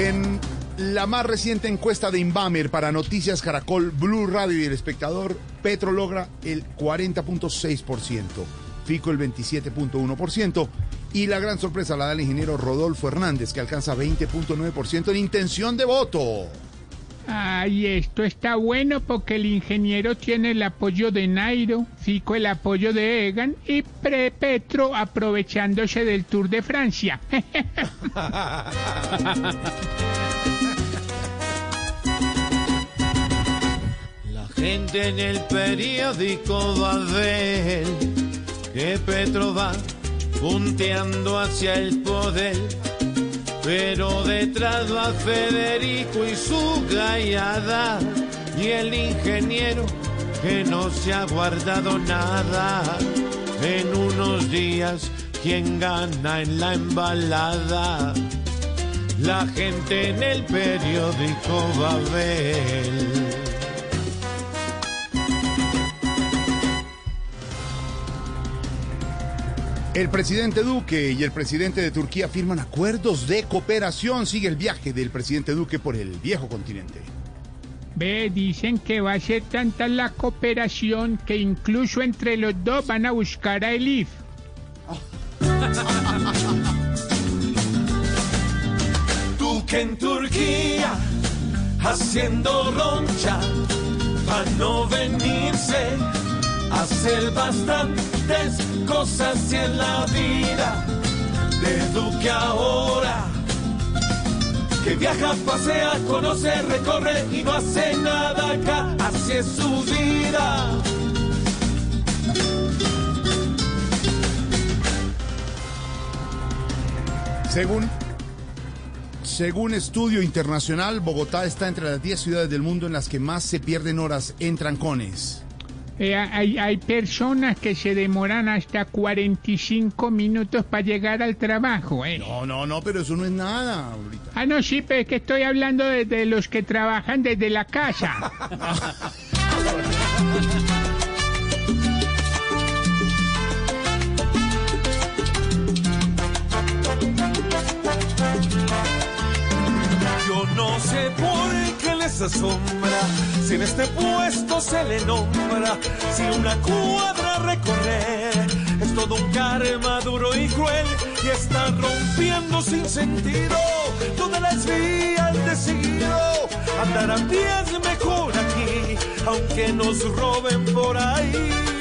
En la más reciente encuesta de Inbamer para Noticias Caracol, Blue Radio y El Espectador, Petro logra el 40.6%, Fico el 27.1% y la gran sorpresa la da el ingeniero Rodolfo Hernández, que alcanza 20.9% en intención de voto. Ay, esto está bueno porque el ingeniero tiene el apoyo de Nairo, Fico el apoyo de Egan y Pre Petro aprovechándose del Tour de Francia. La gente en el periódico va a ver que Petro va punteando hacia el poder pero detrás va Federico y su gallada y el ingeniero que no se ha guardado nada. En unos días, quien gana en la embalada? La gente en el periódico va a ver. El presidente Duque y el presidente de Turquía firman acuerdos de cooperación. Sigue el viaje del presidente Duque por el viejo continente. Ve, dicen que va a ser tanta la cooperación que incluso entre los dos van a buscar a Elif. Duque en Turquía, haciendo roncha, para no venirse hacer bastantes cosas en la vida de Duque ahora. Que viaja, pasea, conoce, recorre y no hace nada acá, así es su vida. Según, según estudio internacional, Bogotá está entre las 10 ciudades del mundo en las que más se pierden horas en trancones. Eh, hay, hay personas que se demoran hasta 45 minutos para llegar al trabajo. ¿eh? No, no, no, pero eso no es nada ahorita. Ah, no, sí, pero es que estoy hablando de, de los que trabajan desde la casa. Yo no sé por qué les asombra si en este puesto se le nombra, si una cuadra recorrer es todo un karma duro y cruel y está rompiendo sin sentido todas las vías de seguido. Andar a pie es mejor aquí, aunque nos roben por ahí.